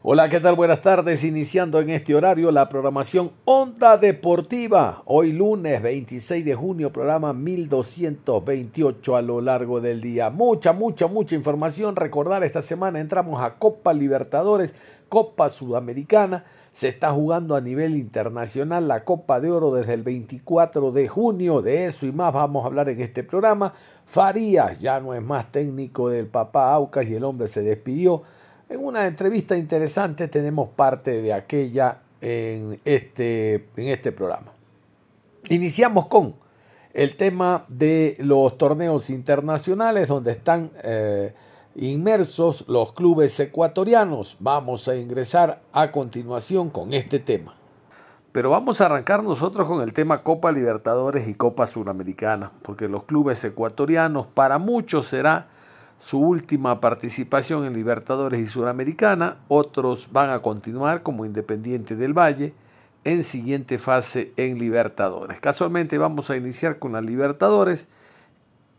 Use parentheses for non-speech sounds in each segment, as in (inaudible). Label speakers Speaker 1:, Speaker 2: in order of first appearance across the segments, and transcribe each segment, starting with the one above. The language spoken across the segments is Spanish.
Speaker 1: Hola, ¿qué tal? Buenas tardes. Iniciando en este horario la programación Onda Deportiva. Hoy lunes 26 de junio, programa 1228 a lo largo del día. Mucha, mucha, mucha información. Recordar, esta semana entramos a Copa Libertadores, Copa Sudamericana. Se está jugando a nivel internacional la Copa de Oro desde el 24 de junio. De eso y más vamos a hablar en este programa. Farías ya no es más técnico del papá Aucas y el hombre se despidió en una entrevista interesante tenemos parte de aquella en este, en este programa. Iniciamos con el tema de los torneos internacionales donde están eh, inmersos los clubes ecuatorianos. Vamos a ingresar a continuación con este tema. Pero vamos a arrancar nosotros con el tema Copa Libertadores y Copa Suramericana, porque los clubes ecuatorianos para muchos será su última participación en Libertadores y Suramericana, otros van a continuar como Independiente del Valle en siguiente fase en Libertadores. Casualmente vamos a iniciar con la Libertadores,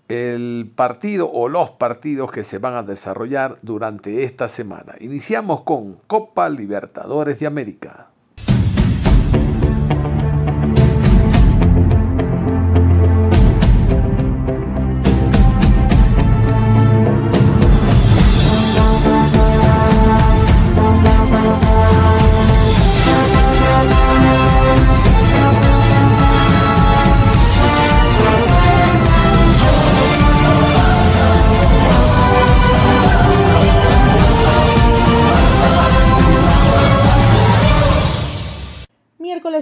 Speaker 1: el partido o los partidos que se van a desarrollar durante esta semana. Iniciamos con Copa Libertadores de América.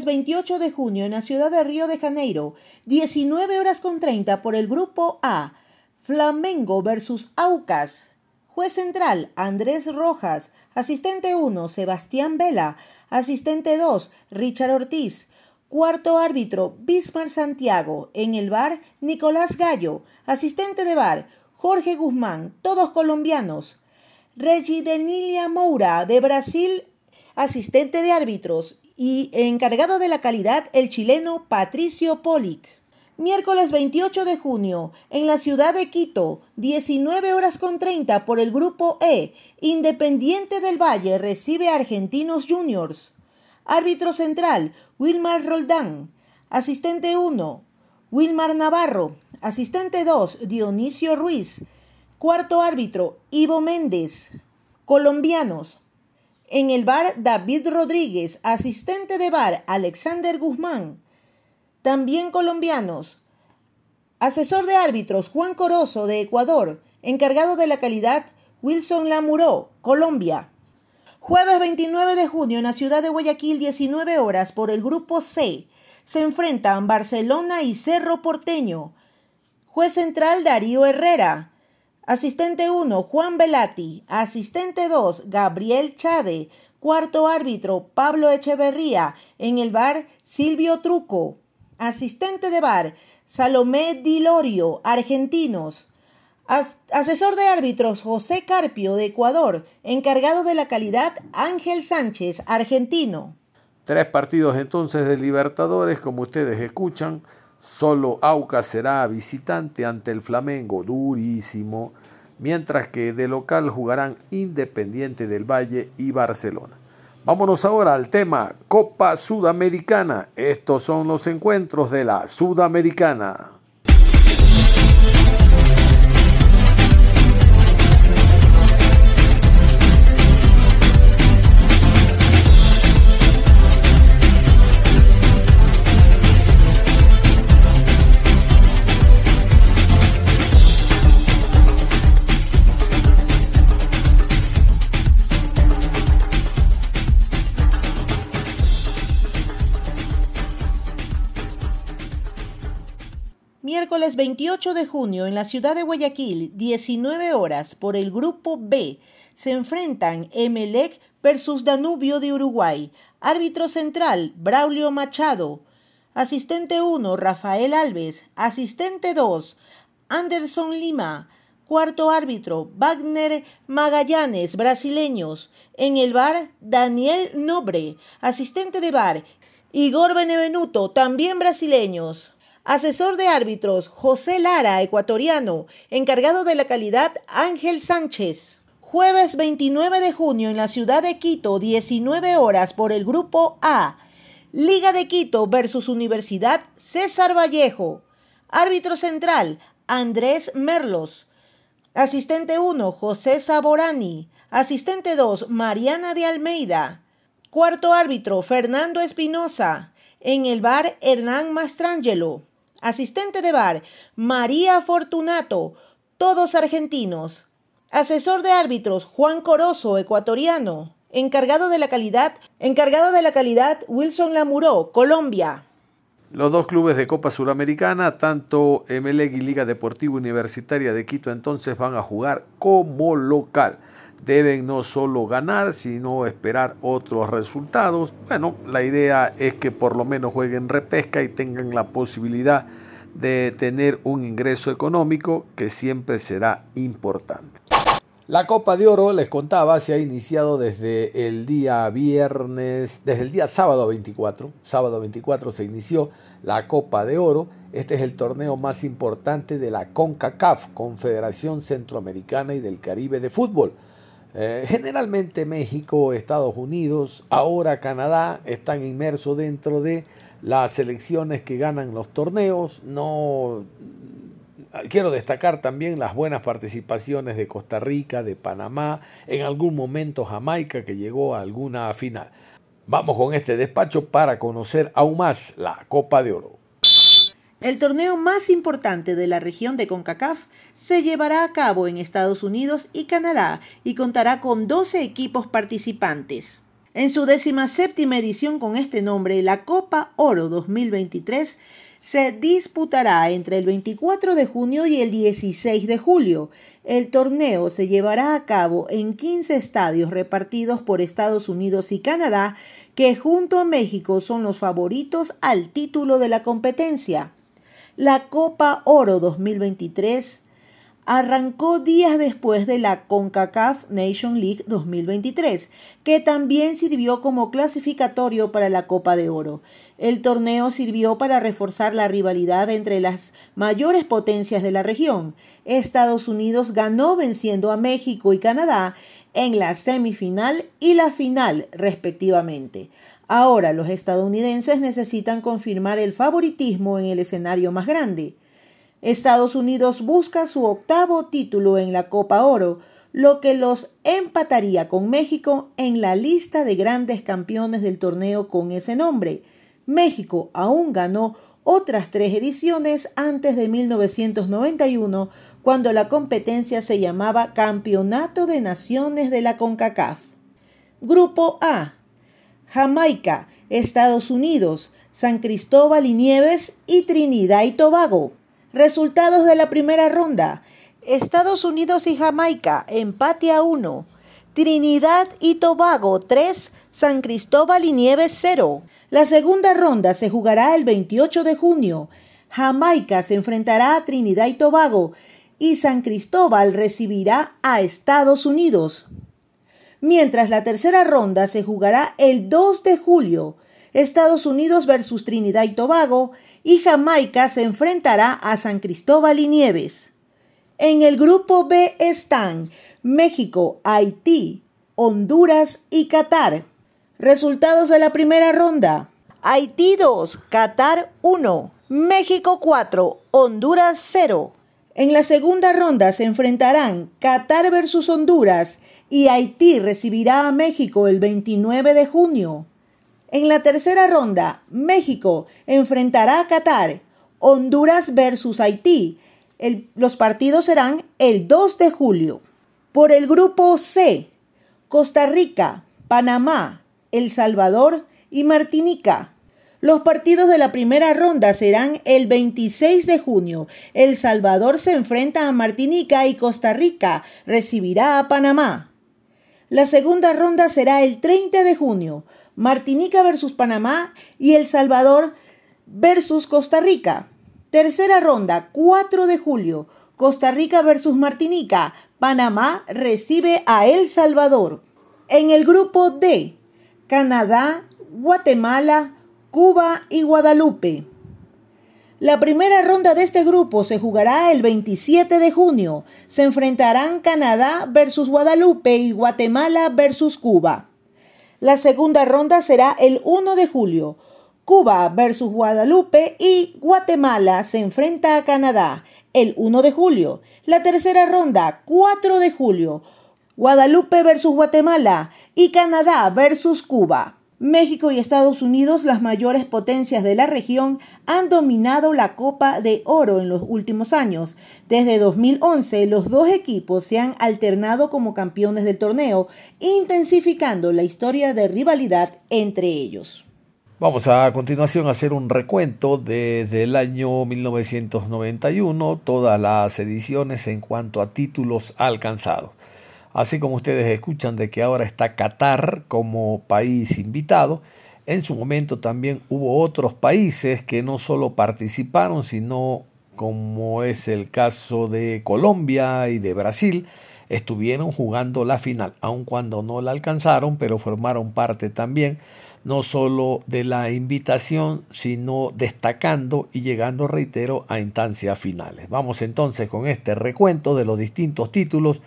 Speaker 2: 28 de junio en la ciudad de Río de Janeiro, 19 horas con 30 por el grupo A, Flamengo versus Aucas. Juez central, Andrés Rojas. Asistente 1, Sebastián Vela. Asistente 2, Richard Ortiz. Cuarto árbitro, Bismar Santiago. En el bar, Nicolás Gallo. Asistente de bar, Jorge Guzmán. Todos colombianos. Regi Denilia Moura, de Brasil. Asistente de árbitros y encargado de la calidad el chileno Patricio Polic. Miércoles 28 de junio, en la ciudad de Quito, 19 horas con 30 por el grupo E, Independiente del Valle recibe a Argentinos Juniors. Árbitro central, Wilmar Roldán. Asistente 1, Wilmar Navarro. Asistente 2, Dionisio Ruiz. Cuarto árbitro, Ivo Méndez. Colombianos, en el bar David Rodríguez, asistente de bar Alexander Guzmán. También colombianos. Asesor de árbitros Juan Corozo de Ecuador. Encargado de la calidad Wilson Lamuró, Colombia. Jueves 29 de junio en la ciudad de Guayaquil, 19 horas por el grupo C. Se enfrentan Barcelona y Cerro Porteño. Juez central Darío Herrera. Asistente 1, Juan Velati. Asistente 2, Gabriel Chade. Cuarto árbitro, Pablo Echeverría. En el bar, Silvio Truco. Asistente de bar, Salomé Dilorio, argentinos. asesor de árbitros, José Carpio, de Ecuador. Encargado de la calidad, Ángel Sánchez, argentino.
Speaker 1: Tres partidos entonces de Libertadores, como ustedes escuchan. Solo Aucas será visitante ante el Flamengo, durísimo, mientras que de local jugarán Independiente del Valle y Barcelona. Vámonos ahora al tema Copa Sudamericana. Estos son los encuentros de la Sudamericana.
Speaker 2: Miércoles 28 de junio en la ciudad de Guayaquil, 19 horas, por el grupo B, se enfrentan Emelec versus Danubio de Uruguay. Árbitro central, Braulio Machado. Asistente 1, Rafael Alves. Asistente 2, Anderson Lima. Cuarto árbitro, Wagner Magallanes, brasileños. En el bar, Daniel Nobre. Asistente de bar, Igor Benevenuto, también brasileños. Asesor de árbitros, José Lara, ecuatoriano. Encargado de la calidad, Ángel Sánchez. Jueves 29 de junio en la ciudad de Quito, 19 horas por el grupo A. Liga de Quito versus Universidad César Vallejo. Árbitro central, Andrés Merlos. Asistente 1, José Saborani. Asistente 2, Mariana de Almeida. Cuarto árbitro, Fernando Espinosa. En el bar, Hernán Mastrangelo. Asistente de bar, María Fortunato. Todos argentinos. Asesor de árbitros, Juan Corozo, ecuatoriano. Encargado de la calidad, encargado de la calidad, Wilson Lamuró, Colombia.
Speaker 1: Los dos clubes de Copa Suramericana, tanto Emelec y Liga Deportiva Universitaria de Quito, entonces van a jugar como local. Deben no solo ganar, sino esperar otros resultados. Bueno, la idea es que por lo menos jueguen repesca y tengan la posibilidad de tener un ingreso económico que siempre será importante. La Copa de Oro, les contaba, se ha iniciado desde el día viernes, desde el día sábado 24. Sábado 24 se inició la Copa de Oro. Este es el torneo más importante de la CONCACAF, Confederación Centroamericana y del Caribe de Fútbol. Eh, generalmente México, Estados Unidos, ahora Canadá están inmersos dentro de las selecciones que ganan los torneos. No quiero destacar también las buenas participaciones de Costa Rica, de Panamá, en algún momento Jamaica que llegó a alguna final. Vamos con este despacho para conocer aún más la Copa de Oro.
Speaker 2: El torneo más importante de la región de CONCACAF se llevará a cabo en Estados Unidos y Canadá y contará con 12 equipos participantes. En su décima séptima edición con este nombre, la Copa Oro 2023 se disputará entre el 24 de junio y el 16 de julio. El torneo se llevará a cabo en 15 estadios repartidos por Estados Unidos y Canadá, que junto a México son los favoritos al título de la competencia. La Copa Oro 2023 arrancó días después de la CONCACAF Nation League 2023, que también sirvió como clasificatorio para la Copa de Oro. El torneo sirvió para reforzar la rivalidad entre las mayores potencias de la región. Estados Unidos ganó venciendo a México y Canadá en la semifinal y la final respectivamente. Ahora los estadounidenses necesitan confirmar el favoritismo en el escenario más grande. Estados Unidos busca su octavo título en la Copa Oro, lo que los empataría con México en la lista de grandes campeones del torneo con ese nombre. México aún ganó otras tres ediciones antes de 1991, cuando la competencia se llamaba Campeonato de Naciones de la CONCACAF. Grupo A. Jamaica, Estados Unidos, San Cristóbal y Nieves y Trinidad y Tobago. Resultados de la primera ronda. Estados Unidos y Jamaica, empate a 1. Trinidad y Tobago 3, San Cristóbal y Nieves 0. La segunda ronda se jugará el 28 de junio. Jamaica se enfrentará a Trinidad y Tobago y San Cristóbal recibirá a Estados Unidos. Mientras la tercera ronda se jugará el 2 de julio. Estados Unidos versus Trinidad y Tobago y Jamaica se enfrentará a San Cristóbal y Nieves. En el grupo B están México, Haití, Honduras y Qatar. Resultados de la primera ronda. Haití 2, Qatar 1, México 4, Honduras 0. En la segunda ronda se enfrentarán Qatar versus Honduras y Haití recibirá a México el 29 de junio. En la tercera ronda, México enfrentará a Qatar, Honduras versus Haití. los partidos serán el 2 de julio. Por el grupo C, Costa Rica, Panamá, El Salvador y Martinica. Los partidos de la primera ronda serán el 26 de junio. El Salvador se enfrenta a Martinica y Costa Rica recibirá a Panamá. La segunda ronda será el 30 de junio. Martinica versus Panamá y El Salvador versus Costa Rica. Tercera ronda, 4 de julio. Costa Rica versus Martinica. Panamá recibe a El Salvador. En el grupo D, Canadá, Guatemala, Cuba y Guadalupe. La primera ronda de este grupo se jugará el 27 de junio. Se enfrentarán Canadá versus Guadalupe y Guatemala versus Cuba. La segunda ronda será el 1 de julio. Cuba versus Guadalupe y Guatemala se enfrenta a Canadá el 1 de julio. La tercera ronda, 4 de julio. Guadalupe versus Guatemala y Canadá versus Cuba. México y Estados Unidos, las mayores potencias de la región, han dominado la Copa de Oro en los últimos años. Desde 2011, los dos equipos se han alternado como campeones del torneo, intensificando la historia de rivalidad entre ellos.
Speaker 1: Vamos a continuación a hacer un recuento desde el año 1991, todas las ediciones en cuanto a títulos alcanzados. Así como ustedes escuchan de que ahora está Qatar como país invitado, en su momento también hubo otros países que no solo participaron, sino como es el caso de Colombia y de Brasil, estuvieron jugando la final, aun cuando no la alcanzaron, pero formaron parte también no solo de la invitación, sino destacando y llegando, reitero, a instancias finales. Vamos entonces con este recuento de los distintos títulos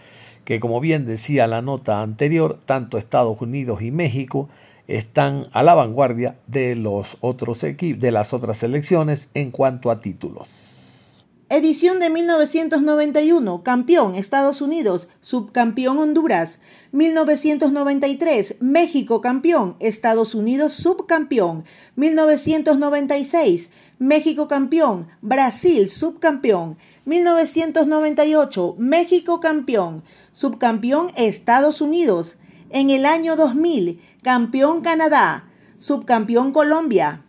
Speaker 1: que como bien decía la nota anterior, tanto Estados Unidos y México están a la vanguardia de los otros de las otras selecciones en cuanto a títulos.
Speaker 2: Edición de 1991, campeón Estados Unidos, subcampeón Honduras. 1993, México campeón, Estados Unidos subcampeón. 1996, México campeón, Brasil subcampeón. 1998, México campeón, subcampeón Estados Unidos. En el año 2000, campeón Canadá, subcampeón Colombia.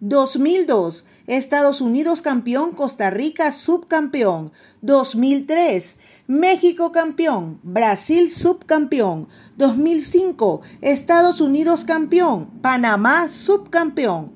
Speaker 2: 2002, Estados Unidos campeón, Costa Rica subcampeón. 2003, México campeón, Brasil subcampeón. 2005, Estados Unidos campeón, Panamá subcampeón.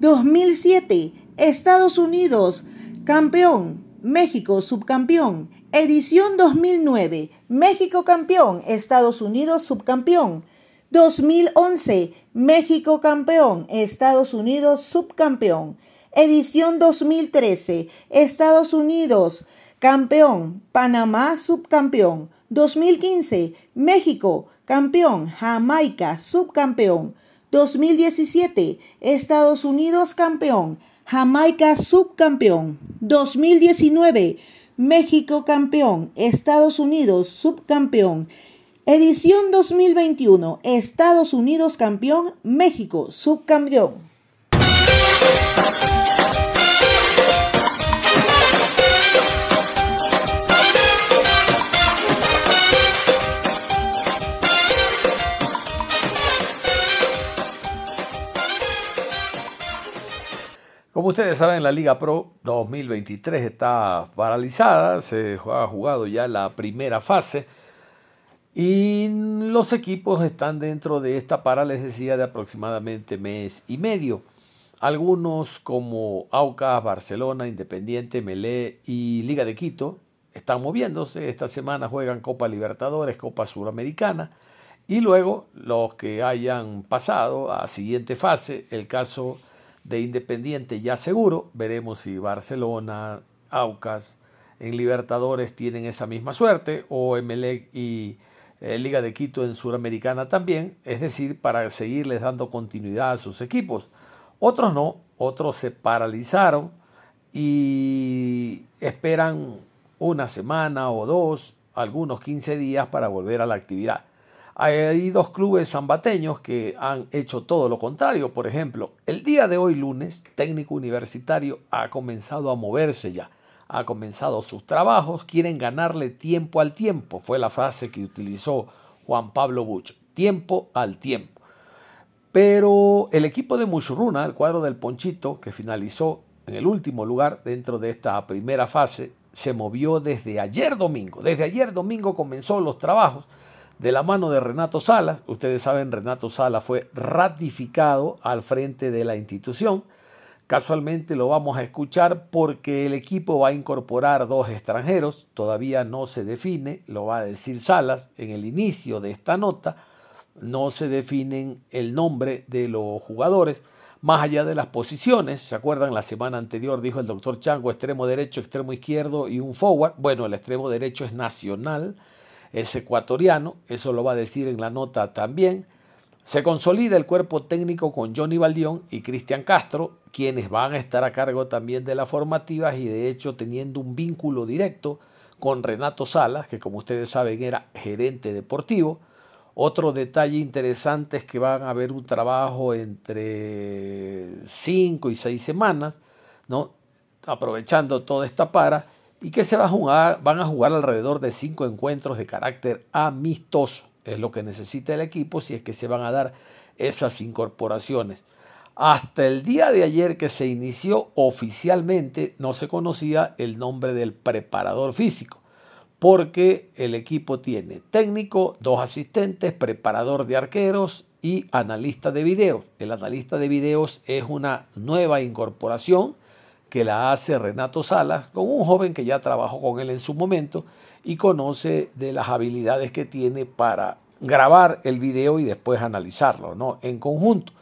Speaker 2: 2007, Estados Unidos campeón, México subcampeón. Edición 2009, México campeón, Estados Unidos subcampeón. 2011, México campeón, Estados Unidos subcampeón. Edición 2013, Estados Unidos campeón, Panamá subcampeón. 2015, México campeón, Jamaica subcampeón. 2017, Estados Unidos campeón, Jamaica subcampeón. 2019, México campeón, Estados Unidos subcampeón. Edición 2021, Estados Unidos campeón, México subcampeón.
Speaker 1: Como ustedes saben, la Liga Pro 2023 está paralizada, se ha jugado ya la primera fase y los equipos están dentro de esta parálisis de aproximadamente mes y medio. Algunos como Aucas, Barcelona, Independiente, Melé y Liga de Quito están moviéndose. Esta semana juegan Copa Libertadores, Copa Suramericana. Y luego los que hayan pasado a siguiente fase, el caso de Independiente ya seguro. Veremos si Barcelona, Aucas en Libertadores tienen esa misma suerte o Emelec y eh, Liga de Quito en Suramericana también, es decir, para seguirles dando continuidad a sus equipos. Otros no, otros se paralizaron y esperan una semana o dos, algunos 15 días para volver a la actividad. Hay dos clubes zambateños que han hecho todo lo contrario. Por ejemplo, el día de hoy lunes, técnico universitario ha comenzado a moverse ya. Ha comenzado sus trabajos, quieren ganarle tiempo al tiempo. Fue la frase que utilizó Juan Pablo Buch. Tiempo al tiempo. Pero el equipo de Mushuruna, el cuadro del Ponchito, que finalizó en el último lugar dentro de esta primera fase, se movió desde ayer domingo. Desde ayer domingo comenzó los trabajos de la mano de Renato Salas. Ustedes saben, Renato Salas fue ratificado al frente de la institución. Casualmente lo vamos a escuchar porque el equipo va a incorporar dos extranjeros, todavía no se define, lo va a decir Salas en el inicio de esta nota, no se definen el nombre de los jugadores, más allá de las posiciones. ¿Se acuerdan? La semana anterior dijo el doctor Chango extremo derecho, extremo izquierdo y un forward. Bueno, el extremo derecho es nacional, es ecuatoriano, eso lo va a decir en la nota también. Se consolida el cuerpo técnico con Johnny Baldión y Cristian Castro, quienes van a estar a cargo también de las formativas y de hecho teniendo un vínculo directo con Renato Salas, que como ustedes saben era gerente deportivo. Otro detalle interesante es que van a haber un trabajo entre 5 y 6 semanas, ¿no? aprovechando toda esta para, y que se van a jugar alrededor de 5 encuentros de carácter amistoso. Es lo que necesita el equipo si es que se van a dar esas incorporaciones. Hasta el día de ayer que se inició oficialmente no se conocía el nombre del preparador físico porque el equipo tiene técnico, dos asistentes, preparador de arqueros y analista de videos. El analista de videos es una nueva incorporación que la hace Renato Salas con un joven que ya trabajó con él en su momento y conoce de las habilidades que tiene para grabar el video y después analizarlo ¿no? en conjunto.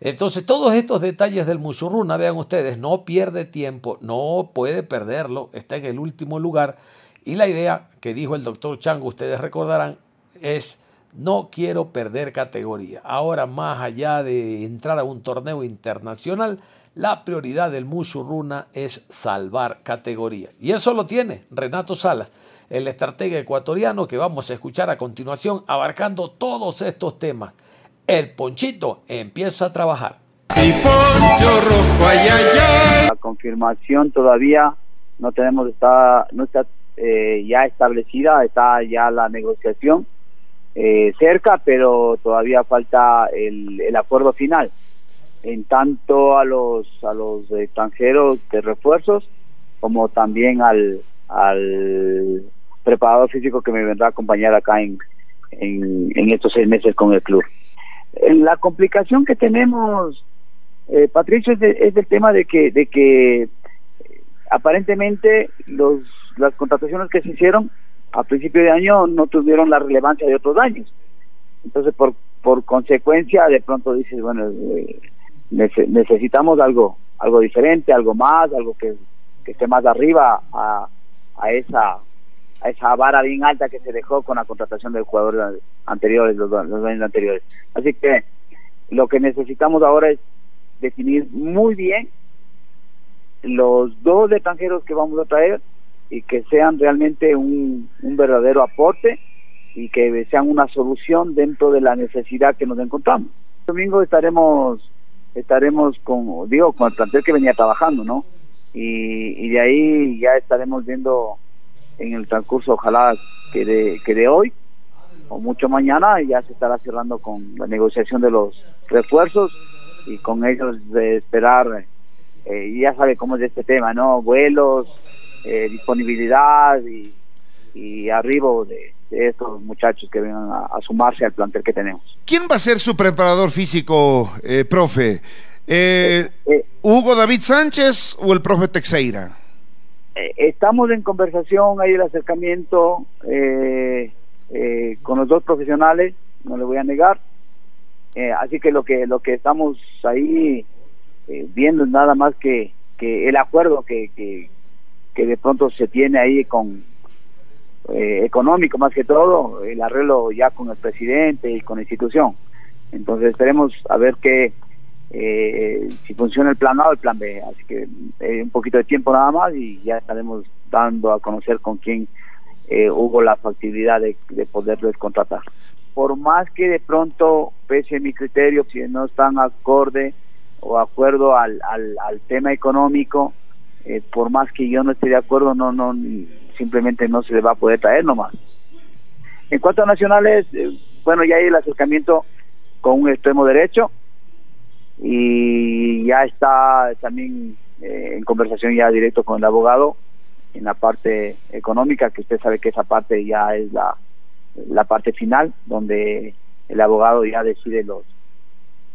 Speaker 1: Entonces, todos estos detalles del Musurruna, vean ustedes, no pierde tiempo, no puede perderlo, está en el último lugar y la idea que dijo el doctor Chango, ustedes recordarán, es no quiero perder categoría. Ahora, más allá de entrar a un torneo internacional, la prioridad del Mushuruna es salvar categoría. Y eso lo tiene Renato Salas, el estratega ecuatoriano que vamos a escuchar a continuación, abarcando todos estos temas. El Ponchito empieza a trabajar.
Speaker 3: La confirmación todavía no tenemos, está, no está eh, ya establecida, está ya la negociación eh, cerca, pero todavía falta el, el, acuerdo final. En tanto a los a los extranjeros de refuerzos como también al, al preparador físico que me vendrá a acompañar acá en, en, en estos seis meses con el club. La complicación que tenemos, eh, Patricio, es, es del tema de que, de que aparentemente los las contrataciones que se hicieron a principio de año no tuvieron la relevancia de otros años. Entonces, por, por consecuencia, de pronto dices, bueno, eh, necesitamos algo algo diferente, algo más, algo que, que esté más arriba a, a esa a esa vara bien alta que se dejó con la contratación del jugador anteriores, los, los años anteriores. Así que lo que necesitamos ahora es definir muy bien los dos extranjeros que vamos a traer y que sean realmente un, un verdadero aporte y que sean una solución dentro de la necesidad que nos encontramos. Domingo estaremos estaremos con digo con el plantel que venía trabajando, ¿no? Y, de ahí ya estaremos viendo en el transcurso, ojalá que de, que de hoy o mucho mañana ya se estará cerrando con la negociación de los refuerzos y con ellos de esperar, eh, ya sabe cómo es este tema, ¿no? Vuelos, eh, disponibilidad y, y arribo de, estos muchachos que vengan a, sumarse al plantel que tenemos.
Speaker 4: ¿Quién va a ser su preparador físico, eh, profe? Eh, ¿Hugo David Sánchez o el profe Texeira?
Speaker 3: estamos en conversación, hay el acercamiento con los dos profesionales, no le voy a negar. así que lo que lo que estamos ahí viendo es nada más que, que el acuerdo que, que, que de pronto se tiene ahí con eh, económico más que todo, el arreglo ya con el presidente y con la institución. Entonces esperemos a ver qué eh, si funciona el plan A o el plan B. Así que eh, un poquito de tiempo nada más y ya estaremos dando a conocer con quién hubo la factibilidad de, de poderles contratar. Por más que de pronto, pese a mi criterio, si no están acorde o acuerdo al, al, al tema económico, eh, por más que yo no esté de acuerdo, no, no, simplemente no se le va a poder traer nomás. En cuanto a nacionales, eh, bueno, ya hay el acercamiento con un extremo derecho, y ya está también eh, en conversación ya directo con el abogado en la parte económica, que usted sabe que esa parte ya es la, la parte final, donde el abogado ya decide los,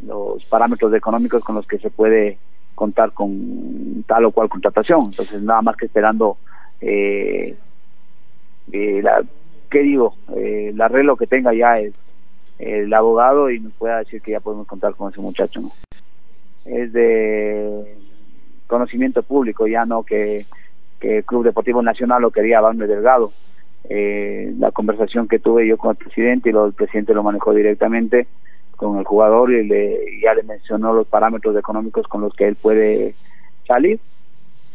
Speaker 3: los parámetros económicos con los que se puede contar con tal o cual contratación. Entonces, nada más que esperando, eh, eh la, ¿qué digo? Eh, el arreglo que tenga ya es el abogado y nos pueda decir que ya podemos contar con ese muchacho. Es de conocimiento público, ya no que, que el Club Deportivo Nacional lo quería Barne Delgado. Eh, la conversación que tuve yo con el presidente y lo, el presidente lo manejó directamente con el jugador y le, ya le mencionó los parámetros económicos con los que él puede salir.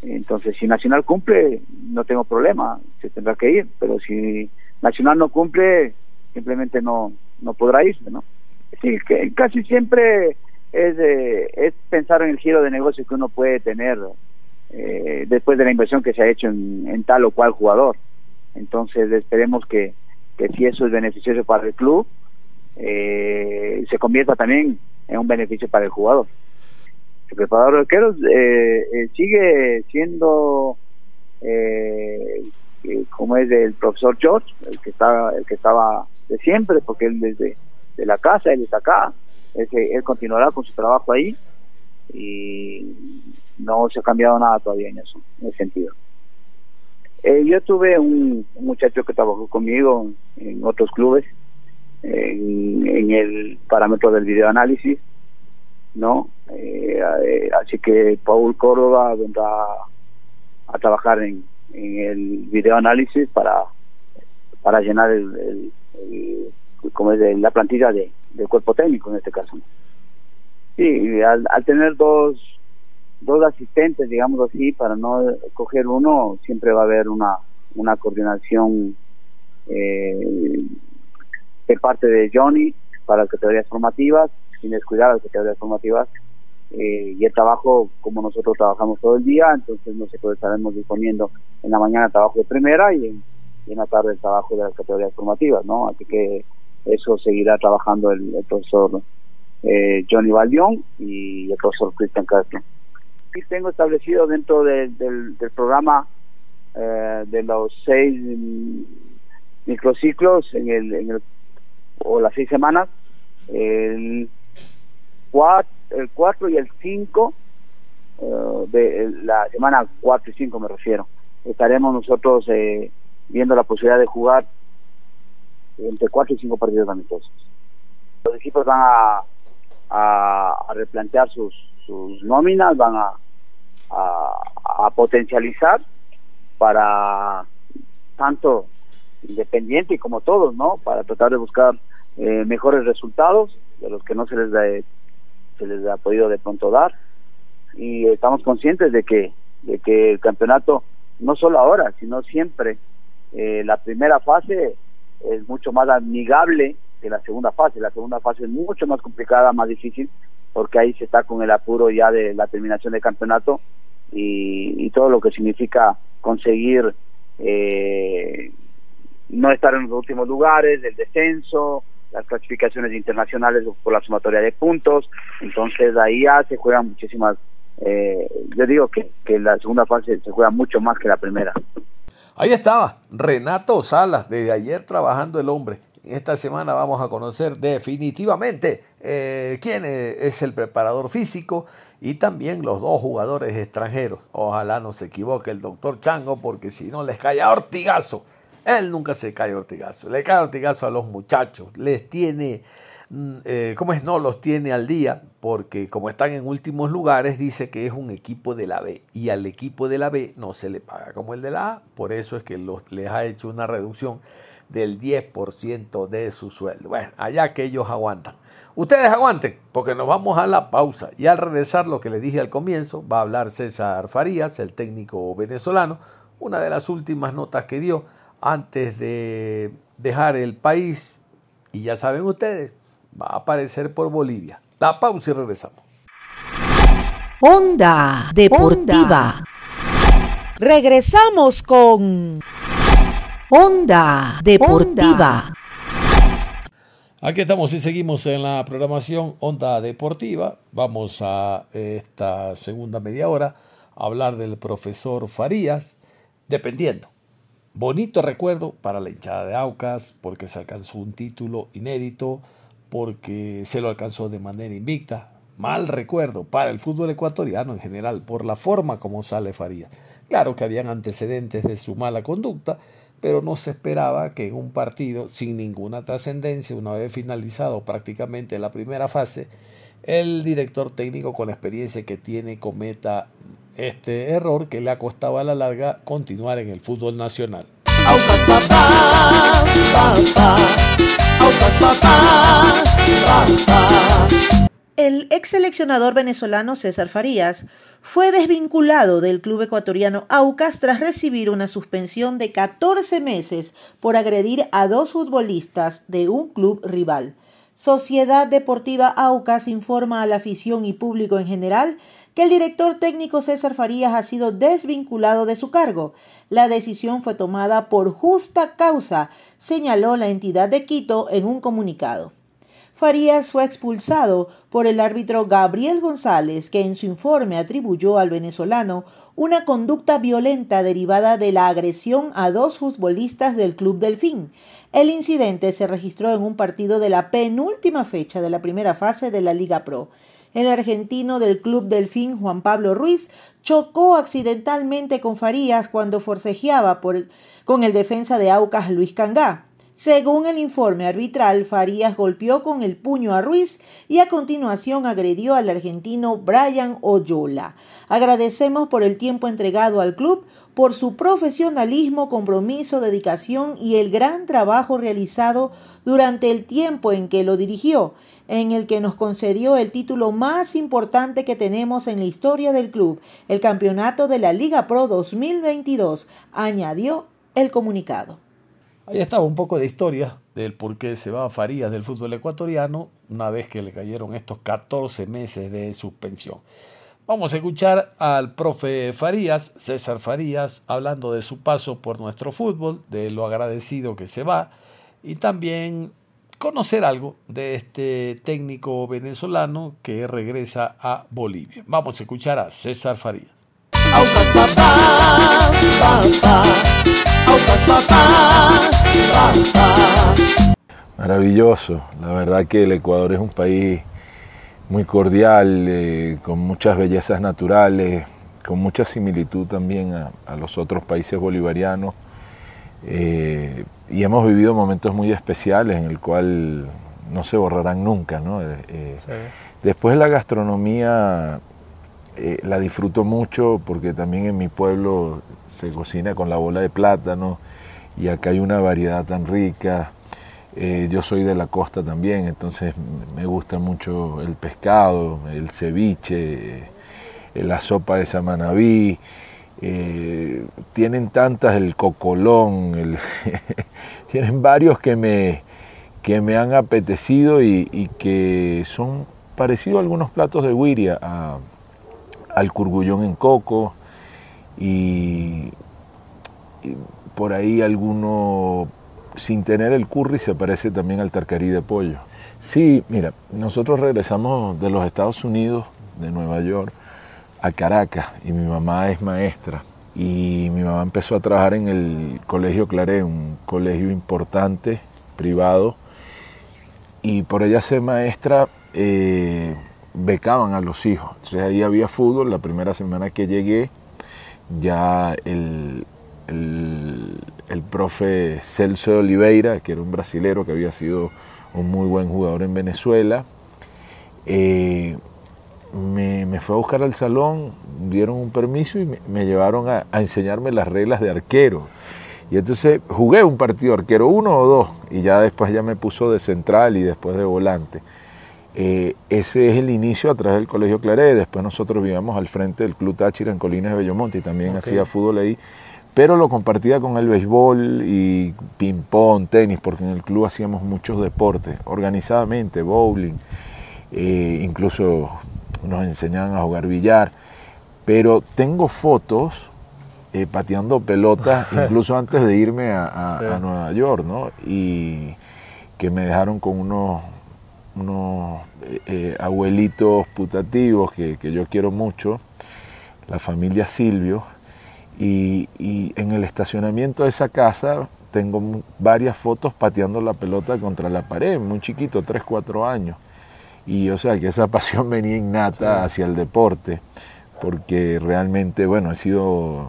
Speaker 3: Entonces, si Nacional cumple, no tengo problema, se tendrá que ir, pero si Nacional no cumple, simplemente no no podrá irse, ¿no? Sí, que casi siempre es, es pensar en el giro de negocio que uno puede tener eh, después de la inversión que se ha hecho en, tal o cual jugador. Entonces esperemos que, que si eso es beneficioso para el club, eh, se convierta también en un beneficio para el jugador. El preparador de arqueros eh, eh sigue siendo eh, como es el profesor George, el que está, el que estaba de siempre, porque él desde de la casa, él está acá, él, él continuará con su trabajo ahí y no se ha cambiado nada todavía en eso, en ese sentido. Eh, yo tuve un, muchacho que trabajó conmigo en otros clubes, en, el parámetro del videoanálisis, ¿no? Eh, eh, así que Paul Córdoba vendrá a trabajar en, el videoanálisis para, para llenar el, como es la plantilla de, del cuerpo técnico en este caso. Sí, al, al tener dos, dos asistentes, digamos así, para no coger uno, siempre va a haber una, una coordinación eh, de parte de Johnny para las categorías formativas, sin descuidar las categorías formativas, eh, y el trabajo, como nosotros trabajamos todo el día, entonces nosotros estaremos disponiendo en la mañana trabajo de primera y en, la tarde el trabajo de las categorías formativas, ¿no? Así que eso seguirá trabajando el, profesor eh, Johnny Baldión y el profesor Cristian Castro. Y tengo establecido dentro del, del programa eh, de los seis microciclos en el, en el o las seis semanas el cuatro, el 4 y el 5 eh, de la semana 4 y 5 me refiero estaremos nosotros eh, viendo la posibilidad de jugar entre 4 y 5 partidos amistosos. Los equipos van a, a, replantear sus, sus nóminas, van a, a, potencializar para tanto independiente como todos, ¿no? Para tratar de buscar eh, mejores resultados de los que no se les se les ha podido de pronto dar y estamos conscientes de que de que el campeonato no solo ahora sino siempre eh, la primera fase es mucho más amigable que la segunda fase. La segunda fase es mucho más complicada, más difícil, porque ahí se está con el apuro ya de la terminación del campeonato y, todo lo que significa conseguir eh, no estar en los últimos lugares, el descenso, las clasificaciones internacionales por la sumatoria de puntos. Entonces ahí ya se juegan muchísimas. Eh, yo digo que, que la segunda fase se juega mucho más que la primera.
Speaker 1: Ahí estaba Renato Salas, desde ayer trabajando el hombre. Esta semana vamos a conocer definitivamente eh, quién es el preparador físico y también los dos jugadores extranjeros. Ojalá no se equivoque el doctor Chango porque si no les cae a ortigazo. Él nunca se cae ortigazo. Le cae ortigazo a los muchachos. Les tiene Mm, eh, ¿cómo es? No los tiene al día, porque como están en últimos lugares, dice que es un equipo de la B. Y al equipo de la B no se le paga como el de la A. Por eso es que los, les ha hecho una reducción del 10% de su sueldo. Bueno, allá que ellos aguantan. Ustedes aguanten, porque nos vamos a la pausa. Y al regresar, lo que les dije al comienzo, va a hablar César Farías, el técnico venezolano, una de las últimas notas que dio antes de dejar el país. Y ya saben ustedes, va a aparecer por Bolivia. La pausa y regresamos.
Speaker 5: Onda Deportiva. Regresamos con Onda Deportiva.
Speaker 1: Aquí estamos y seguimos en la programación Onda Deportiva. Vamos a esta segunda media hora a hablar del profesor Farías, dependiendo. Bonito recuerdo para la hinchada de Aucas, porque se alcanzó un título inédito, porque se lo alcanzó de manera invicta. Mal recuerdo para el fútbol ecuatoriano en general, por la forma como sale Farías. Claro que habían antecedentes de su mala conducta, pero no se esperaba que en un partido sin ninguna trascendencia, una vez finalizado prácticamente la primera fase, el director técnico con la experiencia que tiene cometa este error que le ha costado a la larga continuar en el fútbol nacional.
Speaker 2: El ex seleccionador venezolano César Farías fue desvinculado del club ecuatoriano Aucas tras recibir una suspensión de 14 meses por agredir a dos futbolistas de un club rival. Sociedad Deportiva Aucas informa a la afición y público en general que el director técnico César Farías ha sido desvinculado de su cargo. La decisión fue tomada por justa causa, señaló la entidad de Quito en un comunicado. Farías fue expulsado por el árbitro Gabriel González, que en su informe atribuyó al venezolano una conducta violenta derivada de la agresión a dos futbolistas del Club Delfín. El incidente se registró en un partido de la penúltima fecha de la primera fase de la Liga Pro. El argentino del Club Delfín, Juan Pablo Ruiz, chocó accidentalmente con Farías cuando forcejeaba con el defensa de Aucas Luis Cangá. Según el informe arbitral, Farías golpeó con el puño a Ruiz y a continuación agredió al argentino Brian Oyola. Agradecemos por el tiempo entregado al club, por su profesionalismo, compromiso, dedicación y el gran trabajo realizado durante el tiempo en que lo dirigió, en el que nos concedió el título más importante que tenemos en la historia del club, el campeonato de la Liga Pro 2022, añadió el comunicado.
Speaker 1: Ahí estaba un poco de historia del por qué se va a Farías del fútbol ecuatoriano una vez que le cayeron estos 14 meses de suspensión. Vamos a escuchar al profe Farías, César Farías, hablando de su paso por nuestro fútbol, de lo agradecido que se va y también conocer algo de este técnico venezolano que regresa a Bolivia. Vamos a escuchar a César Farías.
Speaker 6: Maravilloso, la verdad que el Ecuador es un país muy cordial, eh, con muchas bellezas naturales, con mucha similitud también a, los otros países bolivarianos. Eh, y hemos vivido momentos muy especiales en el cual no se borrarán nunca. Eh, después la gastronomía la disfruto mucho porque también en mi pueblo se cocina con la bola de plátano y acá hay una variedad tan rica. Eh, yo soy de la costa también, entonces me gusta mucho el pescado, el ceviche, eh, la sopa de samanaví. Eh, tienen tantas, el cocolón, (laughs) tienen varios que me, que me han apetecido y, que son parecidos a algunos platos de Wiria, al curgullón en coco y por ahí alguno, sin tener el curry, se parece también al tarcarí de pollo. Sí, mira, nosotros regresamos de los Estados Unidos, de Nueva York, Caracas y mi mamá es maestra. Y mi mamá empezó a trabajar en el Colegio Claré, un colegio importante, privado. Y por ella ser maestra, eh, becaban a los hijos. Entonces ahí había fútbol. La primera semana que llegué, ya el, el, profe Celso de Oliveira, que era un brasilero que había sido un muy buen jugador en Venezuela, eh, me, fue a buscar al salón, dieron un permiso y me, llevaron a, enseñarme las reglas de arquero. Y entonces jugué un partido arquero, uno o dos, y ya después ya me puso de central y después de volante. Eh, ese es el inicio a través del Colegio Claré. Después nosotros vivíamos al frente del Club Táchira en Colinas de Bellomonte y también hacía fútbol ahí pero lo compartía con el béisbol y ping-pong, tenis, porque en el club hacíamos muchos deportes, organizadamente, bowling, eh, incluso nos enseñaban a jugar billar, pero tengo fotos eh, pateando pelotas, (laughs) incluso antes de irme a, Nueva York, ¿no? Y, que me dejaron con unos, unos eh, eh, abuelitos putativos que, que, yo quiero mucho, la familia Silvio, y, y, en el estacionamiento de esa casa tengo varias fotos pateando la pelota contra la pared, muy chiquito, 3, 4 años. Y o sea que esa (laughs) pasión venía innata hacia el deporte, porque realmente, bueno, he sido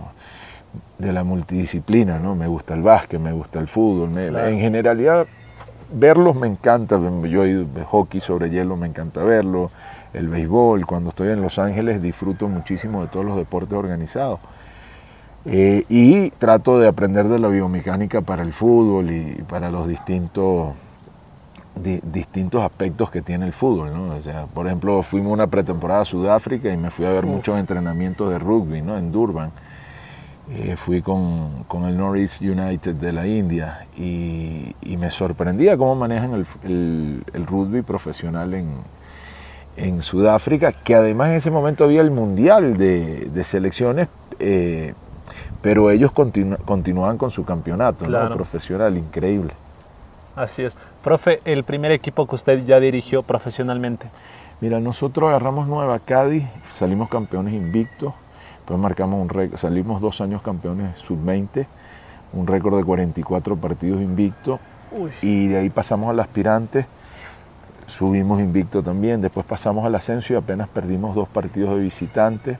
Speaker 6: de la multidisciplina, ¿no? Me gusta el básquet, me gusta el fútbol, en generalidad verlos me encanta, yo he ido hockey sobre hielo, me encanta verlo, el béisbol, cuando estoy en Los Ángeles disfruto muchísimo de todos los deportes organizados. Eh, y trato de aprender de la biomecánica para el fútbol y para los distintos, distintos aspectos que tiene el fútbol. ¿no? O sea, por ejemplo, fuimos una pretemporada a Sudáfrica y me fui a ver muchos entrenamientos de rugby ¿no? en Durban eh, fui con, con, el Northeast United de la India y, y me sorprendía cómo manejan el, el, el rugby profesional en, en, Sudáfrica, que además en ese momento había el Mundial de, de Selecciones, eh, pero ellos continu, continuaban con su campeonato claro. ¿no? profesional, increíble.
Speaker 7: Así es. Profe, el primer equipo que usted ya dirigió profesionalmente.
Speaker 6: Mira, nosotros agarramos Nueva Cádiz, salimos campeones invictos Después marcamos un récord, salimos dos años campeones sub-20, un récord de 44 partidos invicto. Y de ahí pasamos al aspirante, subimos invicto también. Después pasamos al ascenso y apenas perdimos dos partidos de visitante.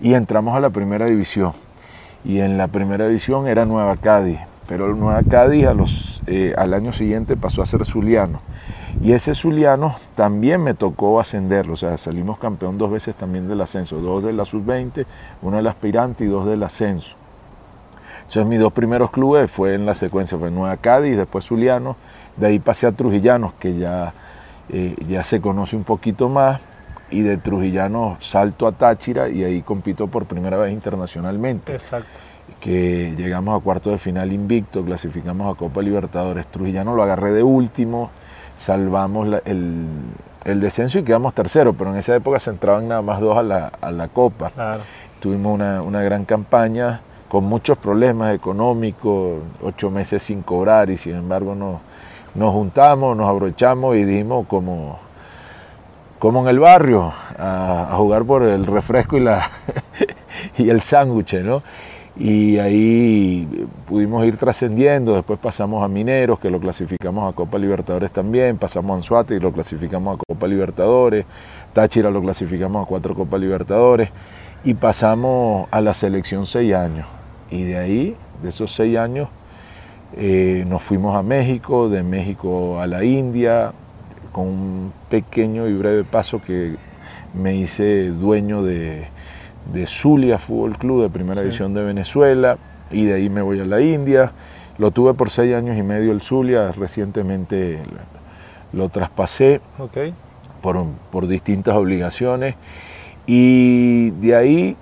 Speaker 6: Y entramos a la primera división. Y en la primera división era Nueva Cádiz. Pero Nueva Cádiz a eh, al año siguiente pasó a ser Zuliano. Y ese Zuliano también me tocó ascenderlo, o sea, salimos campeón dos veces también del ascenso, dos de la sub-20, uno del aspirante y dos del ascenso. Entonces mis dos primeros clubes fue en la secuencia, fue Nueva Cádiz, después Zuliano, de ahí pasé a Trujillanos, que ya, eh, ya se conoce un poquito más, y de Trujillanos salto a Táchira y ahí compito por primera vez internacionalmente.
Speaker 7: Exacto.
Speaker 6: Que llegamos a cuarto de final invicto, clasificamos a Copa Libertadores. Trujillano lo agarré de último, salvamos la, el, el, descenso y quedamos tercero, pero en esa época se entraban nada más dos a la, a la Copa.
Speaker 7: Claro.
Speaker 6: Tuvimos una, una, gran campaña con muchos problemas económicos, ocho meses sin cobrar y sin embargo nos, nos juntamos, nos aprovechamos y dijimos como, como en el barrio, a, a jugar por el refresco y, la (laughs) y el sándwich, ¿no? Y ahí pudimos ir trascendiendo, después pasamos a Mineros, que lo clasificamos a Copa Libertadores también, pasamos a Anzuate y lo clasificamos a Copa Libertadores, Táchira lo clasificamos a cuatro Copa Libertadores, y pasamos a la selección seis años, y de ahí, de esos seis años, eh, nos fuimos a México, de México a la India, con un pequeño y breve paso que me hice dueño de de Zulia Fútbol Club de Primera sí. División de Venezuela y de ahí me voy a la India. Lo tuve por seis años y medio el Zulia, recientemente lo traspasé
Speaker 7: okay.
Speaker 6: por, por, distintas obligaciones y de ahí,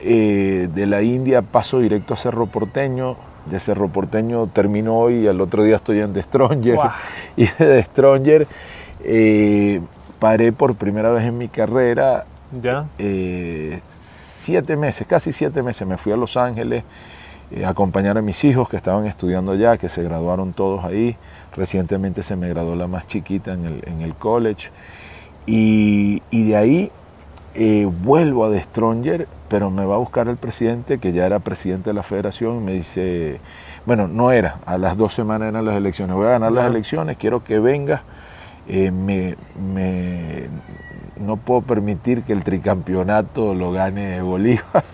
Speaker 6: eh, de la India paso directo a Cerro Porteño, de Cerro Porteño termino hoy y al otro día estoy en The Stronger
Speaker 7: wow. (laughs)
Speaker 6: y de The Stronger eh, paré por primera vez en mi carrera
Speaker 7: ¿Ya?
Speaker 6: Eh, siete meses, casi siete meses, me fui a Los Ángeles eh, a acompañar a mis hijos que estaban estudiando allá, que se graduaron todos ahí. Recientemente se me graduó la más chiquita en el, en el college. Y, y, de ahí eh, vuelvo a The Stronger, pero me va a buscar el presidente, que ya era presidente de la federación, y me dice, bueno, no era, a las dos semanas eran las elecciones, voy a ganar las elecciones, quiero que vengas, eh, me, me, no puedo permitir que el tricampeonato lo gane Bolívar.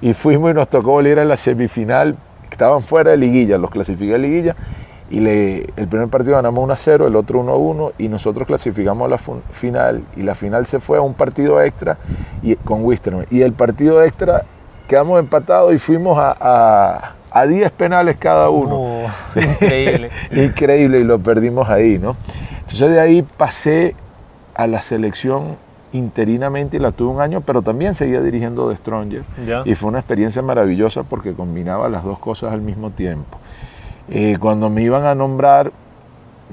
Speaker 6: Y fuimos y nos tocó Bolívar en la semifinal, estaban fuera de liguilla, los clasifiqué a liguilla, y le, el primer partido ganamos 1 a 0, el otro 1 a 1, y nosotros clasificamos a la final, y la final se fue a un partido extra y, con Wisterman. Y el partido extra quedamos empatados y fuimos a, a, a 10 penales cada uno.
Speaker 7: Oh, increíble. (laughs)
Speaker 6: increíble, y lo perdimos ahí, ¿no? Entonces de ahí pasé a la selección interinamente y la tuve un año, pero también seguía dirigiendo de Stronger. Y fue una experiencia maravillosa porque combinaba las dos cosas al mismo tiempo. Eh, cuando me iban a nombrar,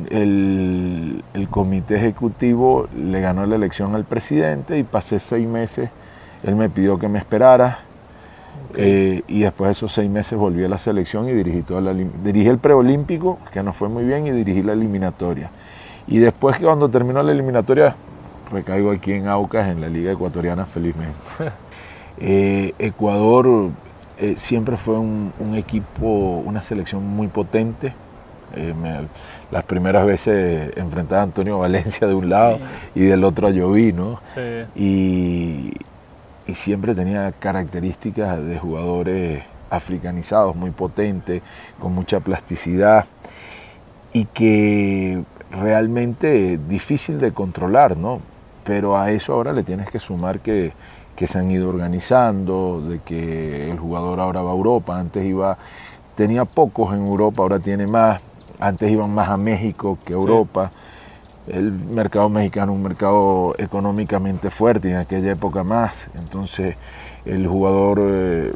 Speaker 6: el, el, comité ejecutivo le ganó la elección al presidente y pasé seis meses. Él me pidió que me esperara. Eh, y después de esos seis meses volví a la selección y dirigí, toda la, dirigí el preolímpico, que nos fue muy bien, y dirigí la eliminatoria. Y después que cuando terminó la eliminatoria, recaigo aquí en Aucas, en la Liga Ecuatoriana, felizmente. (laughs) Eh, Ecuador eh, siempre fue un, equipo, una selección muy potente. las primeras veces enfrentaba a Antonio Valencia de un lado y del otro a Lloví, ¿no? Y, y siempre tenía características de jugadores africanizados, muy potentes, con mucha plasticidad y que realmente difícil de controlar, ¿no? Pero a eso ahora le tienes que sumar que, que se han ido organizando, de que el jugador ahora va a Europa, antes iba, tenía pocos en Europa, ahora tiene más, antes iban más a México que a Europa el mercado mexicano un mercado económicamente fuerte y en aquella época más. Entonces el jugador eh,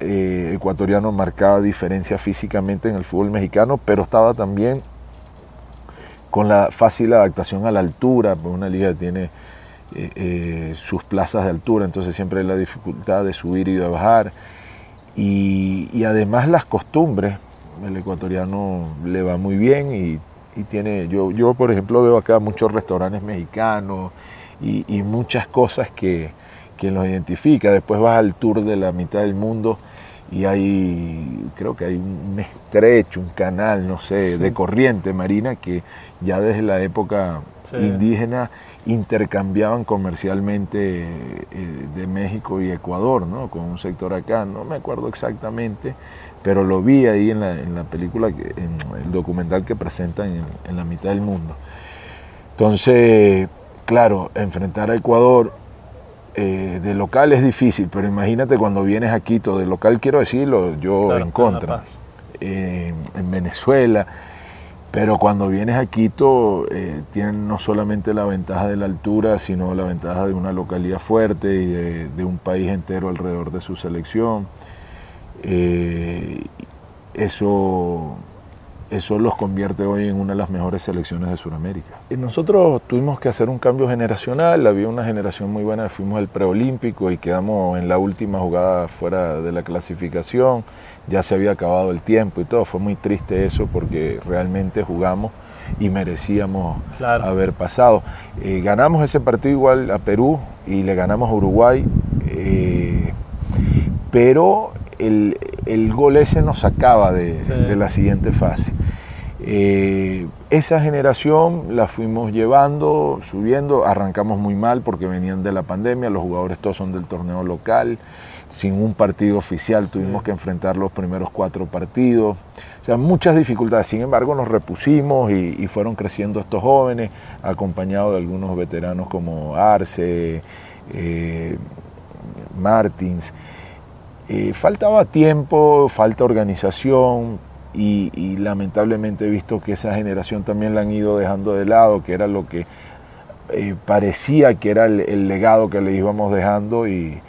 Speaker 6: eh, ecuatoriano marcaba diferencia físicamente en el fútbol mexicano, pero estaba también con la fácil adaptación a la altura, porque una liga tiene eh, sus plazas de altura, entonces siempre hay la dificultad de subir y de bajar. Y, y además las costumbres, el ecuatoriano le va muy bien y y tiene, yo, yo por ejemplo veo acá muchos restaurantes mexicanos y, muchas cosas que, que los identifica. Después vas al tour de la mitad del mundo y hay, creo que hay un estrecho, un canal, no sé, de corriente marina que ya desde la época indígena intercambiaban comercialmente eh, de México y Ecuador, ¿no? Con un sector acá, no me acuerdo exactamente, pero lo vi ahí en la, en la película, en el documental que presentan en, la mitad del mundo. Entonces, claro, enfrentar a Ecuador eh, de local es difícil, pero imagínate cuando vienes a Quito, de local quiero decirlo, yo en contra, eh, en Venezuela, pero cuando vienes a Quito eh, tienen no solamente la ventaja de la altura, sino la ventaja de una localidad fuerte y de, un país entero alrededor de su selección. Eh, eso, eso los convierte hoy en una de las mejores selecciones de Sudamérica. Y nosotros tuvimos que hacer un cambio generacional, había una generación muy buena, fuimos al preolímpico y quedamos en la última jugada fuera de la clasificación, ya se había acabado el tiempo y todo, fue muy triste eso porque realmente jugamos y merecíamos haber pasado. Eh, ganamos ese partido igual a Perú y le ganamos a Uruguay, eh, pero el, gol ese nos sacaba de, la siguiente fase. Eh, esa generación la fuimos llevando, subiendo, arrancamos muy mal porque venían de la pandemia, los jugadores todos son del torneo local, sin un partido oficial tuvimos que enfrentar los primeros cuatro partidos, o sea, muchas dificultades, sin embargo nos repusimos y, fueron creciendo estos jóvenes, acompañados de algunos veteranos como Arce, eh, Martins. Eh, faltaba tiempo, falta organización y, lamentablemente he visto que esa generación también la han ido dejando de lado, que era lo que eh, parecía que era el, legado que le íbamos dejando y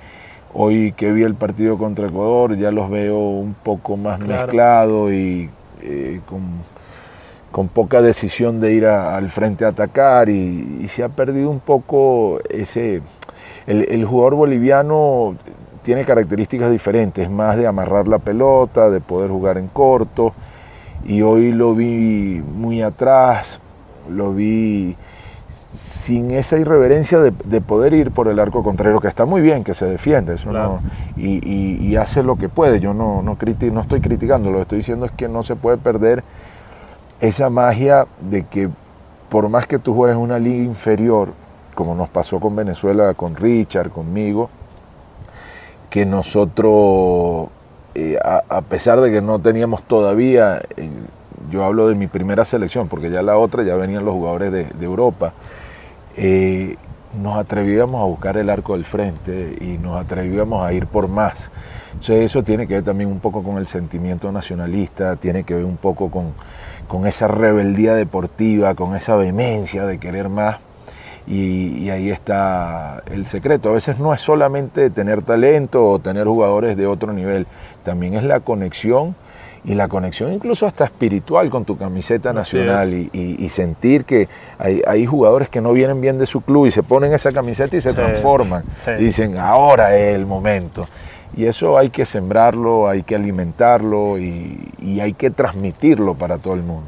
Speaker 6: hoy que vi el partido contra Ecuador ya los veo un poco más mezclados y eh, con, poca decisión de ir al frente a atacar y, se ha perdido un poco ese... el jugador boliviano tiene características diferentes, más de amarrar la pelota, de poder jugar en corto. Y hoy lo vi muy atrás, lo vi sin esa irreverencia de, poder ir por el arco contrario, que está muy bien, que se defiende eso y, hace lo que puede. Yo no, no, no estoy criticando, lo que estoy diciendo es que no se puede perder esa magia de que por más que tú juegues una liga inferior, como nos pasó con Venezuela, con Richard, conmigo, que nosotros, eh, a, pesar de que no teníamos todavía, eh, yo hablo de mi primera selección, porque ya la otra ya venían los jugadores de, Europa, eh, nos atrevíamos a buscar el arco del frente y nos atrevíamos a ir por más. Entonces eso tiene que ver también un poco con el sentimiento nacionalista, tiene que ver un poco con, con esa rebeldía deportiva, con esa vehemencia de querer más. Y, ahí está el secreto. A veces no es solamente tener talento o tener jugadores de otro nivel, también es la conexión y la conexión incluso hasta espiritual con tu camiseta nacional y, sentir que hay, jugadores que no vienen bien de su club y se ponen esa camiseta y se transforman y dicen ahora es el momento. Y eso hay que sembrarlo, hay que alimentarlo y, y hay que transmitirlo para todo el mundo.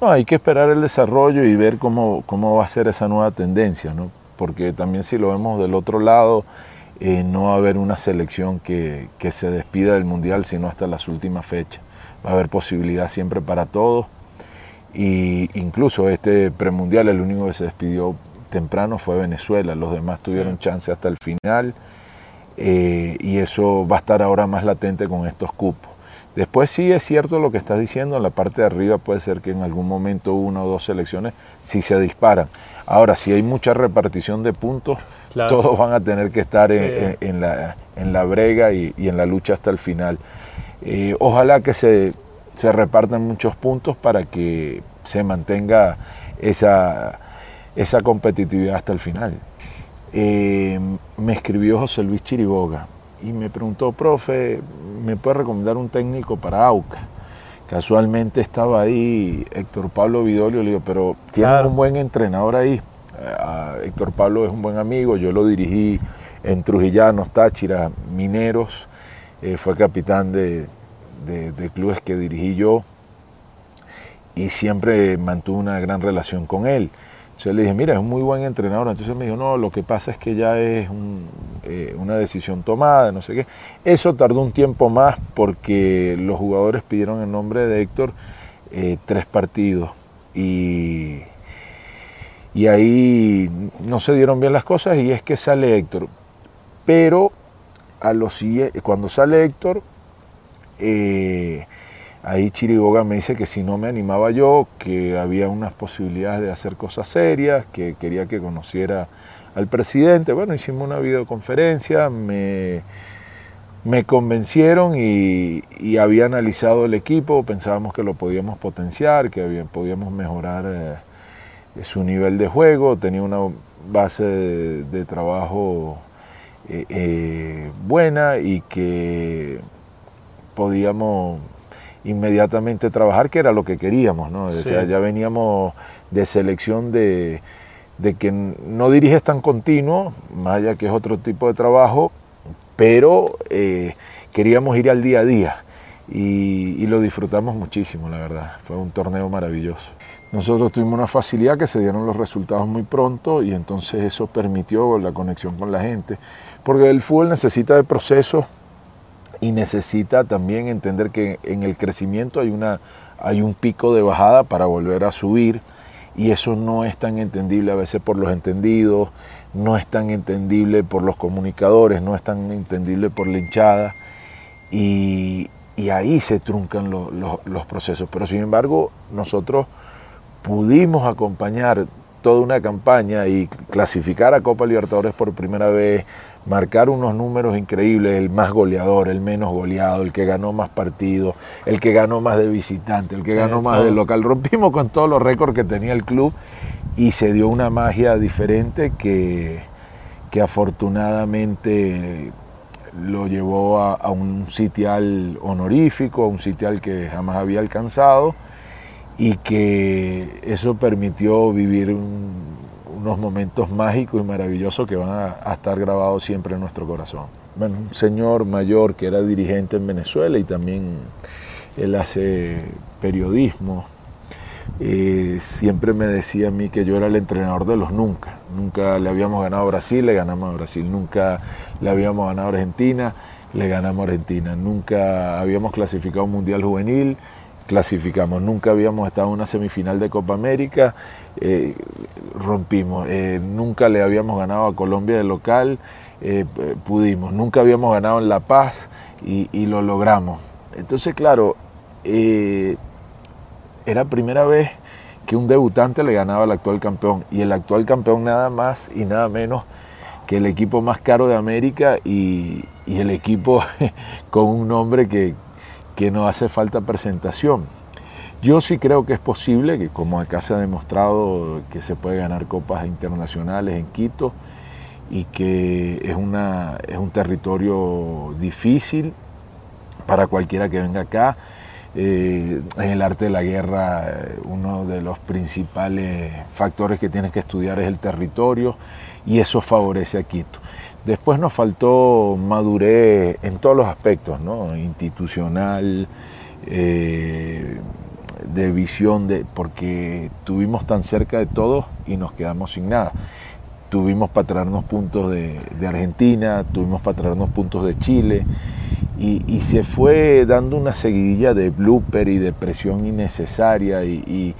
Speaker 6: No, hay que esperar el desarrollo y ver cómo, cómo va a ser esa nueva tendencia, ¿no? porque también si lo vemos del otro lado, eh, no va a haber una selección que, que, se despida del Mundial sino hasta las últimas fechas. Va a haber posibilidad siempre para todos. Y incluso este premundial, el único que se despidió temprano fue Venezuela, los demás tuvieron sí. chance hasta el final. Eh, y eso va a estar ahora más latente con estos cupos. Después sí es cierto lo que estás diciendo, en la parte de arriba puede ser que en algún momento una o dos selecciones sí se disparan. Ahora, si hay mucha repartición de puntos, claro. todos van a tener que estar sí. en, en, la, en, la, brega y, y, en la lucha hasta el final. Eh, ojalá que se, se, repartan muchos puntos para que se mantenga esa, esa competitividad hasta el final. Eh, me escribió José Luis Chiriboga y me preguntó, profe, ¿me puede recomendar un técnico para AUCA? Casualmente estaba ahí Héctor Pablo Vidolio, le digo, pero tiene claro. un buen entrenador ahí. Uh, Héctor Pablo es un buen amigo, yo lo dirigí en Trujillanos, Táchira, Mineros, eh, fue capitán de, de, de, clubes que dirigí yo y siempre mantuve una gran relación con él. Entonces le dije, mira, es un muy buen entrenador. Entonces me dijo, no, lo que pasa es que ya es eh, una decisión tomada, no sé qué. Eso tardó un tiempo más porque los jugadores pidieron el nombre de Héctor eh, tres partidos. Y, y ahí no se dieron bien las cosas y es que sale Héctor. Pero a los, cuando sale Héctor, eh, Ahí Chiriboga me dice que si no me animaba yo, que había unas posibilidades de hacer cosas serias, que quería que conociera al presidente. Bueno, hicimos una videoconferencia, me, convencieron y, había analizado el equipo, pensábamos que lo podíamos potenciar, que podíamos mejorar eh, su nivel de juego, tenía una base de, de trabajo eh, eh, buena y que podíamos inmediatamente trabajar, que era lo que queríamos, ¿no? Sí. O sea, ya veníamos de selección de, de, que no diriges tan continuo, más allá que es otro tipo de trabajo, pero eh, queríamos ir al día a día y, y, lo disfrutamos muchísimo, la verdad. Fue un torneo maravilloso. Nosotros tuvimos una facilidad que se dieron los resultados muy pronto y entonces eso permitió la conexión con la gente, porque el fútbol necesita de procesos y necesita también entender que en el crecimiento hay, una, hay un pico de bajada para volver a subir y eso no es tan entendible a veces por los entendidos, no es tan entendible por los comunicadores, no es tan entendible por la hinchada y, ahí se truncan lo, lo, los procesos. Pero sin embargo nosotros pudimos acompañar toda una campaña y clasificar a Copa Libertadores por primera vez, marcar unos números increíbles, el más goleador, el menos goleado, el que ganó más partidos, el que ganó más de visitante, el que sí, ganó más de local. Rompimos con todos los récords que tenía el club y se dio una magia diferente que, que afortunadamente lo llevó a, a, un sitial honorífico, a un sitial que jamás había alcanzado y que eso permitió vivir un, unos momentos mágicos y maravillosos que van a, estar grabados siempre en nuestro corazón. Bueno, un señor mayor que era dirigente en Venezuela y también él hace periodismo, eh, siempre me decía a mí que yo era el entrenador de los nunca. Nunca le habíamos ganado a Brasil, le ganamos a Brasil. Nunca le habíamos ganado a Argentina, le ganamos a Argentina. Nunca habíamos clasificado un mundial juvenil, clasificamos. Nunca habíamos estado en una semifinal de Copa América, eh, rompimos. Eh, nunca le habíamos ganado a Colombia de local, eh, pudimos. Nunca habíamos ganado en La Paz y, lo logramos. Entonces, claro, era primera vez que un debutante le ganaba al actual campeón y el actual campeón nada más y nada menos que el equipo más caro de América y, y el equipo (laughs) con un nombre que, que no hace falta presentación. Yo sí creo que es posible, que como acá se ha demostrado que se puede ganar copas internacionales en Quito y que es, una, es un territorio difícil para cualquiera que venga acá. Eh, en el arte de la guerra, eh, uno de los principales factores que tienes que estudiar es el territorio y eso favorece a Quito. Después nos faltó madurez en todos los aspectos, ¿no? institucional, eh, de visión, de, porque tuvimos tan cerca de todos y nos quedamos sin nada. Tuvimos para traernos puntos de, Argentina, tuvimos para traernos puntos de Chile y, se fue dando una seguidilla de blooper y de presión innecesaria y,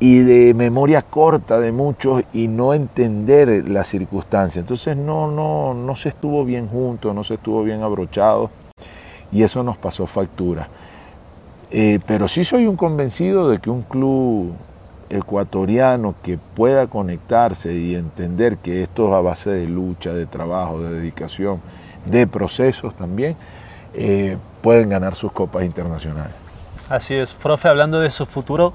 Speaker 6: y, de memoria corta de muchos y no entender las circunstancias. Entonces no, no, no se estuvo bien juntos, no se estuvo bien abrochado y eso nos pasó factura. Eh, pero sí soy un convencido de que un club ecuatoriano que pueda conectarse y entender que esto es a base de lucha, de trabajo, de dedicación, de procesos también, eh, pueden ganar sus copas internacionales.
Speaker 7: Así es, profe, hablando de su futuro.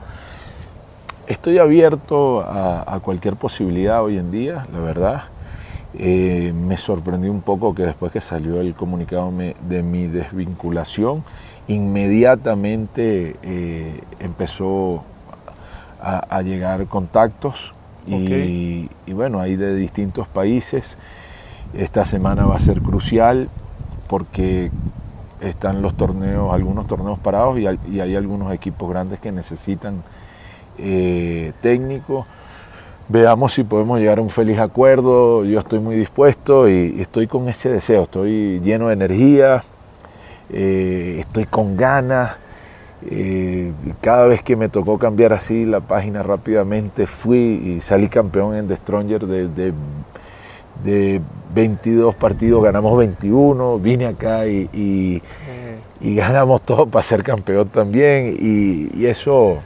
Speaker 6: Estoy abierto a, cualquier posibilidad hoy en día, la verdad. Eh, me sorprendió un poco que después que salió el comunicado de mi desvinculación, inmediatamente eh, empezó a, llegar contactos y, bueno, hay de distintos países. Esta semana va a ser crucial porque están los torneos, algunos torneos parados y hay, algunos equipos grandes que necesitan eh, técnicos. Veamos si podemos llegar a un feliz acuerdo. Yo estoy muy dispuesto y estoy con ese deseo. Estoy lleno de energía, eh, estoy con ganas. Eh, cada vez que me tocó cambiar así la página rápidamente, fui y salí campeón en The Stronger de, de, 22 partidos, ganamos 21, vine acá y, y, ganamos todo para ser campeón también y, eso,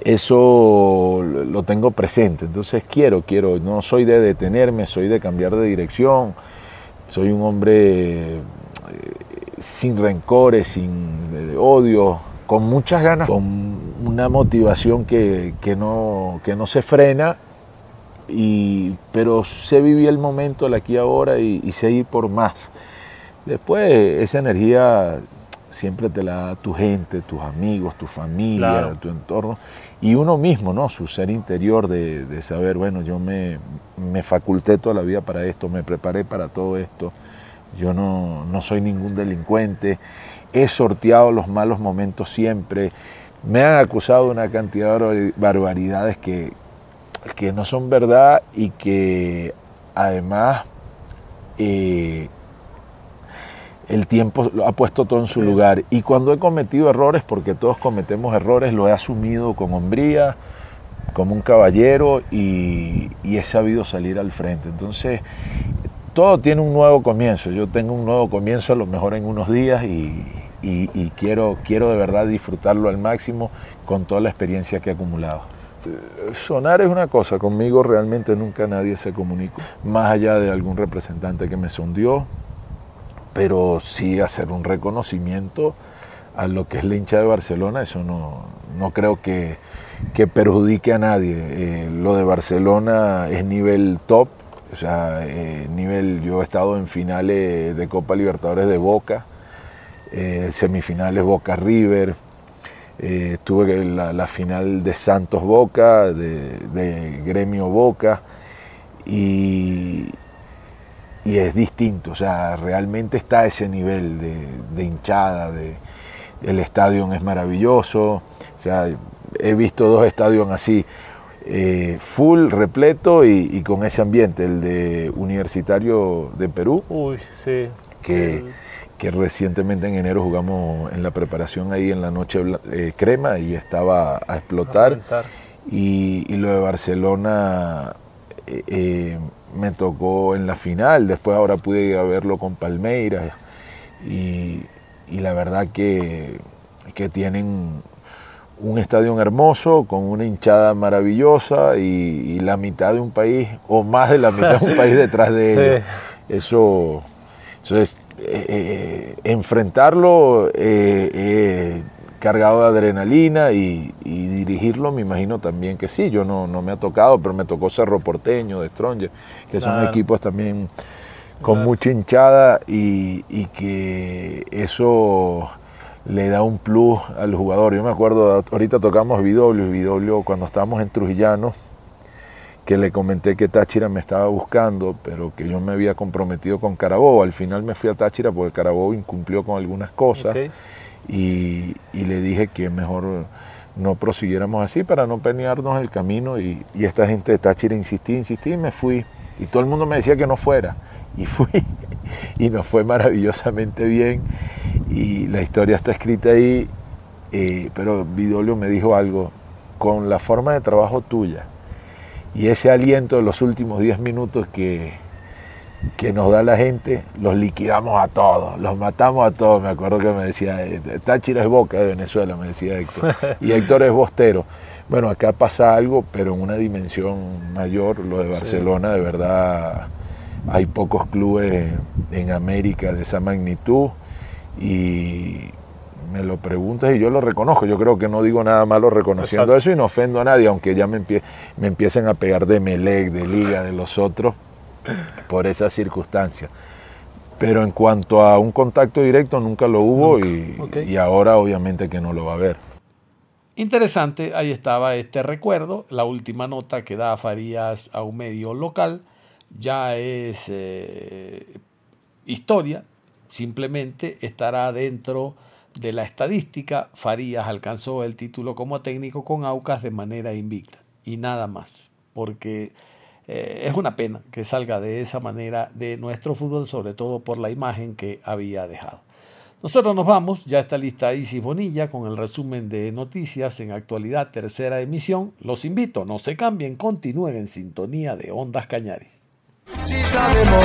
Speaker 6: eso lo tengo presente. Entonces quiero, quiero, no soy de detenerme, soy de cambiar de dirección, soy un hombre sin rencores, sin odio, con muchas ganas, con una motivación que, no, que no se frena, y, pero sé vivir el momento, el aquí ahora y, y sé ir por más. Después esa energía siempre te la da tu gente, tus amigos, tu familia, tu entorno y uno mismo, ¿no? Su ser interior de, de, saber, bueno, yo me, me faculté toda la vida para esto, me preparé para todo esto yo no, soy ningún delincuente, he sorteado los malos momentos siempre, me han acusado de una cantidad de barbaridades que, que no son verdad y que además eh, el tiempo lo ha puesto todo en su lugar. Y cuando he cometido errores, porque todos cometemos errores, lo he asumido con hombría, como un caballero y, y he sabido salir al frente. Entonces, todo tiene un nuevo comienzo. Yo tengo un nuevo comienzo a lo mejor en unos días y, quiero, quiero de verdad disfrutarlo al máximo con toda la experiencia que he acumulado. Sonar es una cosa, conmigo realmente nunca nadie se comunicó, más allá de algún representante que me sondió, pero sí hacer un reconocimiento a lo que es la hincha de Barcelona, eso no, no creo que, que perjudique a nadie. Eh, lo de Barcelona es nivel top, o sea, eh, nivel, yo he estado en finales de Copa Libertadores de Boca, eh, semifinales Boca River, eh, estuve en la, final de Santos Boca, de, Gremio Boca, y, y, es distinto, o sea, realmente está ese nivel de, hinchada, de, el estadio es maravilloso, o sea, he visto dos estadios así, eh, full, repleto y, con ese ambiente, el de Universitario de Perú, que, que, recientemente en enero jugamos en la preparación ahí en la noche eh, crema y estaba a explotar. y, lo de Barcelona eh, me tocó en la final, después ahora pude ir a verlo con Palmeiras y, y la verdad que, que tienen un estadio hermoso, con una hinchada maravillosa y, la mitad de un país, o más de la mitad de un país (laughs) detrás de ellos. Eso, es, eh, eh, enfrentarlo eh, cargado de adrenalina y, dirigirlo, me imagino también que sí. Yo no, no me ha tocado, pero me tocó Cerro Porteño, de Stronger, que son equipos también con mucha hinchada y, y que eso le da un plus al jugador. Yo me acuerdo, ahorita tocamos Vidoglio y Vidoglio cuando estábamos en Trujillano, que le comenté que Táchira me estaba buscando, pero que yo me había comprometido con Carabobo. Al final me fui a Táchira porque Carabobo incumplió con algunas cosas y, le dije que mejor no prosiguiéramos así para no pelearnos el camino y, y esta gente de Táchira insistí, insistí y me fui. Y todo el mundo me decía que no fuera. Y fui (laughs) y nos fue maravillosamente bien y la historia está escrita ahí, eh, pero Vidolio me dijo algo, con la forma de trabajo tuya y ese aliento de los últimos 10 minutos que, que nos da la gente, los liquidamos a todos, los matamos a todos. Me acuerdo que me decía, eh, Táchira es Boca de Venezuela, me decía Héctor, (laughs) y Héctor es Bostero. Bueno, acá pasa algo, pero en una dimensión mayor, lo de Barcelona, de verdad, hay pocos clubes en América de esa magnitud y me lo preguntas y yo lo reconozco. Yo creo que no digo nada malo reconociendo eso y no ofendo a nadie, aunque ya me, me empiecen a pegar de Melec, de Liga, de los otros, por esas circunstancias. Pero en cuanto a un contacto directo, nunca lo hubo Y, y ahora obviamente que no lo va a haber.
Speaker 1: Interesante, ahí estaba este recuerdo, la última nota que da Farías a un medio local, ya es eh, historia, simplemente estará dentro de la estadística. Farías alcanzó el título como técnico con Aucas de manera invicta y nada más, porque eh, es una pena que salga de esa manera de nuestro fútbol, sobre todo por la imagen que había dejado. Nosotros nos vamos, ya está lista Isis Bonilla con el resumen de noticias en actualidad, tercera emisión. Los invito, no se cambien, continúen en sintonía de Ondas Cañares.
Speaker 8: Si sabemos